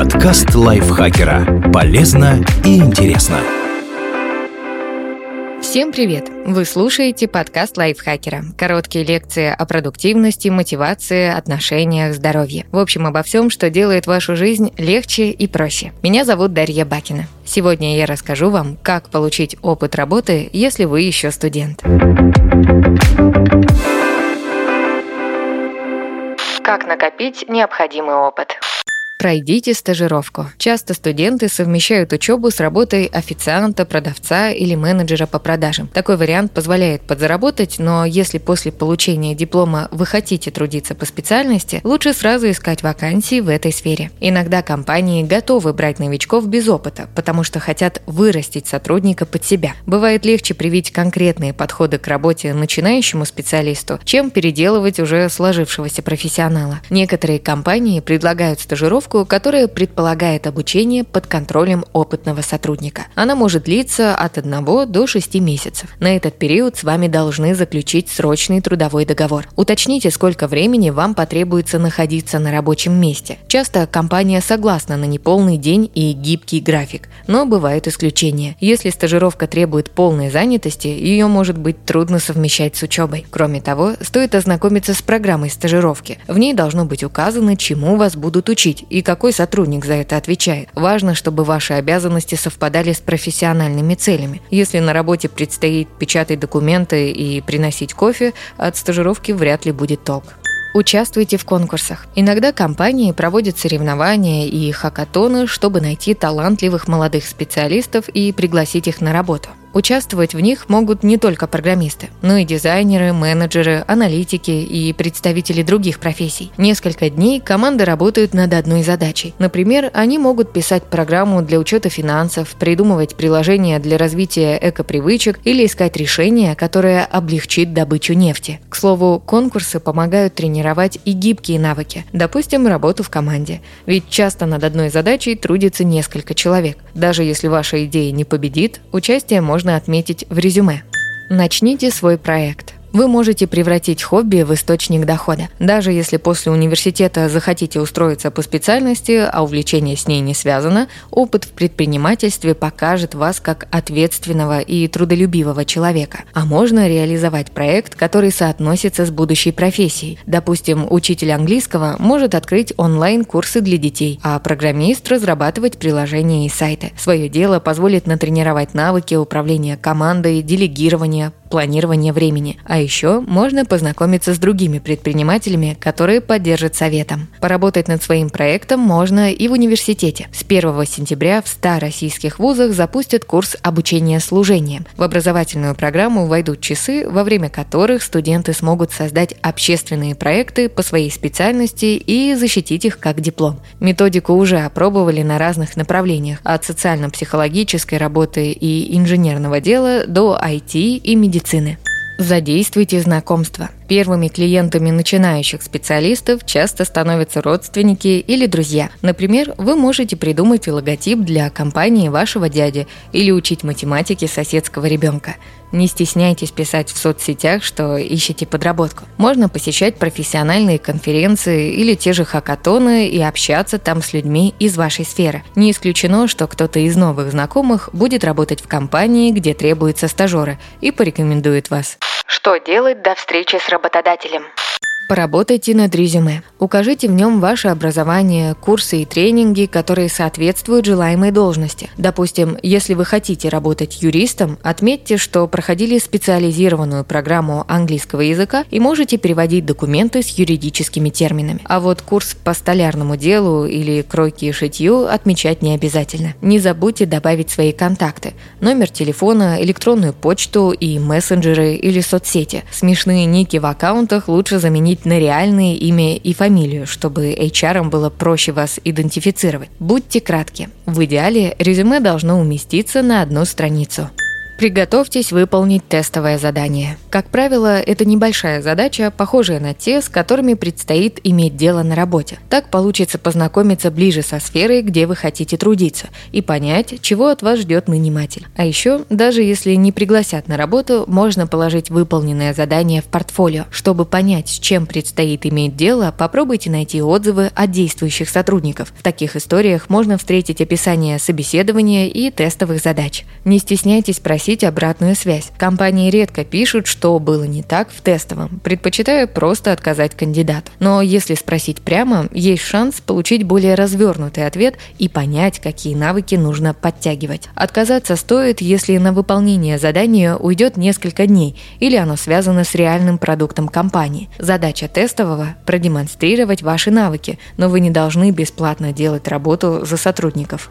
Подкаст лайфхакера. Полезно и интересно. Всем привет! Вы слушаете подкаст лайфхакера. Короткие лекции о продуктивности, мотивации, отношениях, здоровье. В общем, обо всем, что делает вашу жизнь легче и проще. Меня зовут Дарья Бакина. Сегодня я расскажу вам, как получить опыт работы, если вы еще студент. Как накопить необходимый опыт? Пройдите стажировку. Часто студенты совмещают учебу с работой официанта, продавца или менеджера по продажам. Такой вариант позволяет подзаработать, но если после получения диплома вы хотите трудиться по специальности, лучше сразу искать вакансии в этой сфере. Иногда компании готовы брать новичков без опыта, потому что хотят вырастить сотрудника под себя. Бывает легче привить конкретные подходы к работе начинающему специалисту, чем переделывать уже сложившегося профессионала. Некоторые компании предлагают стажировку стажировку, которая предполагает обучение под контролем опытного сотрудника. Она может длиться от 1 до 6 месяцев. На этот период с вами должны заключить срочный трудовой договор. Уточните, сколько времени вам потребуется находиться на рабочем месте. Часто компания согласна на неполный день и гибкий график, но бывают исключения. Если стажировка требует полной занятости, ее может быть трудно совмещать с учебой. Кроме того, стоит ознакомиться с программой стажировки. В ней должно быть указано, чему вас будут учить и и какой сотрудник за это отвечает. Важно, чтобы ваши обязанности совпадали с профессиональными целями. Если на работе предстоит печатать документы и приносить кофе, от стажировки вряд ли будет толк. Участвуйте в конкурсах. Иногда компании проводят соревнования и хакатоны, чтобы найти талантливых молодых специалистов и пригласить их на работу. Участвовать в них могут не только программисты, но и дизайнеры, менеджеры, аналитики и представители других профессий. Несколько дней команды работают над одной задачей. Например, они могут писать программу для учета финансов, придумывать приложения для развития экопривычек или искать решение, которое облегчит добычу нефти. К слову, конкурсы помогают тренировать и гибкие навыки, допустим, работу в команде. Ведь часто над одной задачей трудится несколько человек. Даже если ваша идея не победит, участие может можно отметить в резюме. Начните свой проект. Вы можете превратить хобби в источник дохода. Даже если после университета захотите устроиться по специальности, а увлечение с ней не связано, опыт в предпринимательстве покажет вас как ответственного и трудолюбивого человека. А можно реализовать проект, который соотносится с будущей профессией. Допустим, учитель английского может открыть онлайн-курсы для детей, а программист разрабатывать приложения и сайты. Свое дело позволит натренировать навыки управления командой, делегирования, планирования времени. А еще можно познакомиться с другими предпринимателями, которые поддержат советом. Поработать над своим проектом можно и в университете. С 1 сентября в 100 российских вузах запустят курс обучения служением. В образовательную программу войдут часы, во время которых студенты смогут создать общественные проекты по своей специальности и защитить их как диплом. Методику уже опробовали на разных направлениях, от социально-психологической работы и инженерного дела до IT и медицины медицины. Задействуйте знакомства. Первыми клиентами начинающих специалистов часто становятся родственники или друзья. Например, вы можете придумать логотип для компании вашего дяди или учить математике соседского ребенка. Не стесняйтесь писать в соцсетях, что ищете подработку. Можно посещать профессиональные конференции или те же хакатоны и общаться там с людьми из вашей сферы. Не исключено, что кто-то из новых знакомых будет работать в компании, где требуются стажеры, и порекомендует вас. Что делать до встречи с работодателем? работодателем. Поработайте над резюме. Укажите в нем ваше образование, курсы и тренинги, которые соответствуют желаемой должности. Допустим, если вы хотите работать юристом, отметьте, что проходили специализированную программу английского языка и можете переводить документы с юридическими терминами. А вот курс по столярному делу или кройке и шитью отмечать не обязательно. Не забудьте добавить свои контакты, номер телефона, электронную почту и мессенджеры или соцсети. Смешные ники в аккаунтах лучше заменить сменить на реальное имя и фамилию, чтобы HR было проще вас идентифицировать. Будьте кратки. В идеале резюме должно уместиться на одну страницу. Приготовьтесь выполнить тестовое задание. Как правило, это небольшая задача, похожая на те, с которыми предстоит иметь дело на работе. Так получится познакомиться ближе со сферой, где вы хотите трудиться, и понять, чего от вас ждет наниматель. А еще, даже если не пригласят на работу, можно положить выполненное задание в портфолио. Чтобы понять, с чем предстоит иметь дело, попробуйте найти отзывы от действующих сотрудников. В таких историях можно встретить описание собеседования и тестовых задач. Не стесняйтесь просить обратную связь. Компании редко пишут, что что было не так в тестовом, предпочитаю просто отказать кандидату. Но если спросить прямо, есть шанс получить более развернутый ответ и понять, какие навыки нужно подтягивать. Отказаться стоит, если на выполнение задания уйдет несколько дней или оно связано с реальным продуктом компании. Задача тестового – продемонстрировать ваши навыки, но вы не должны бесплатно делать работу за сотрудников.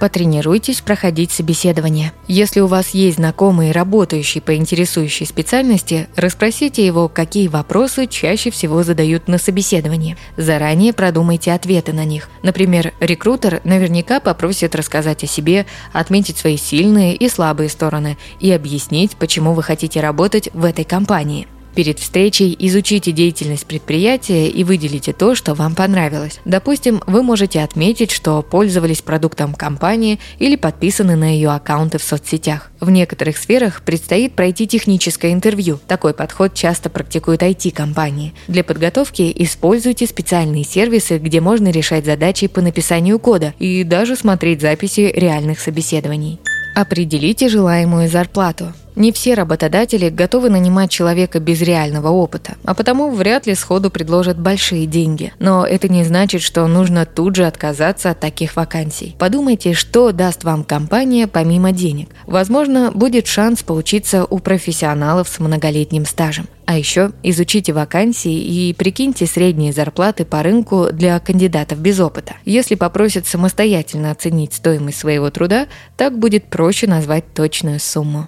Потренируйтесь проходить собеседование. Если у вас есть знакомый, работающий по интересующей специальности, расспросите его, какие вопросы чаще всего задают на собеседовании. Заранее продумайте ответы на них. Например, рекрутер наверняка попросит рассказать о себе, отметить свои сильные и слабые стороны и объяснить, почему вы хотите работать в этой компании. Перед встречей изучите деятельность предприятия и выделите то, что вам понравилось. Допустим, вы можете отметить, что пользовались продуктом компании или подписаны на ее аккаунты в соцсетях. В некоторых сферах предстоит пройти техническое интервью. Такой подход часто практикуют IT-компании. Для подготовки используйте специальные сервисы, где можно решать задачи по написанию кода и даже смотреть записи реальных собеседований. Определите желаемую зарплату. Не все работодатели готовы нанимать человека без реального опыта, а потому вряд ли сходу предложат большие деньги. Но это не значит, что нужно тут же отказаться от таких вакансий. Подумайте, что даст вам компания помимо денег. Возможно, будет шанс поучиться у профессионалов с многолетним стажем. А еще изучите вакансии и прикиньте средние зарплаты по рынку для кандидатов без опыта. Если попросят самостоятельно оценить стоимость своего труда, так будет проще назвать точную сумму.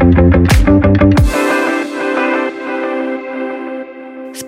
Thank you.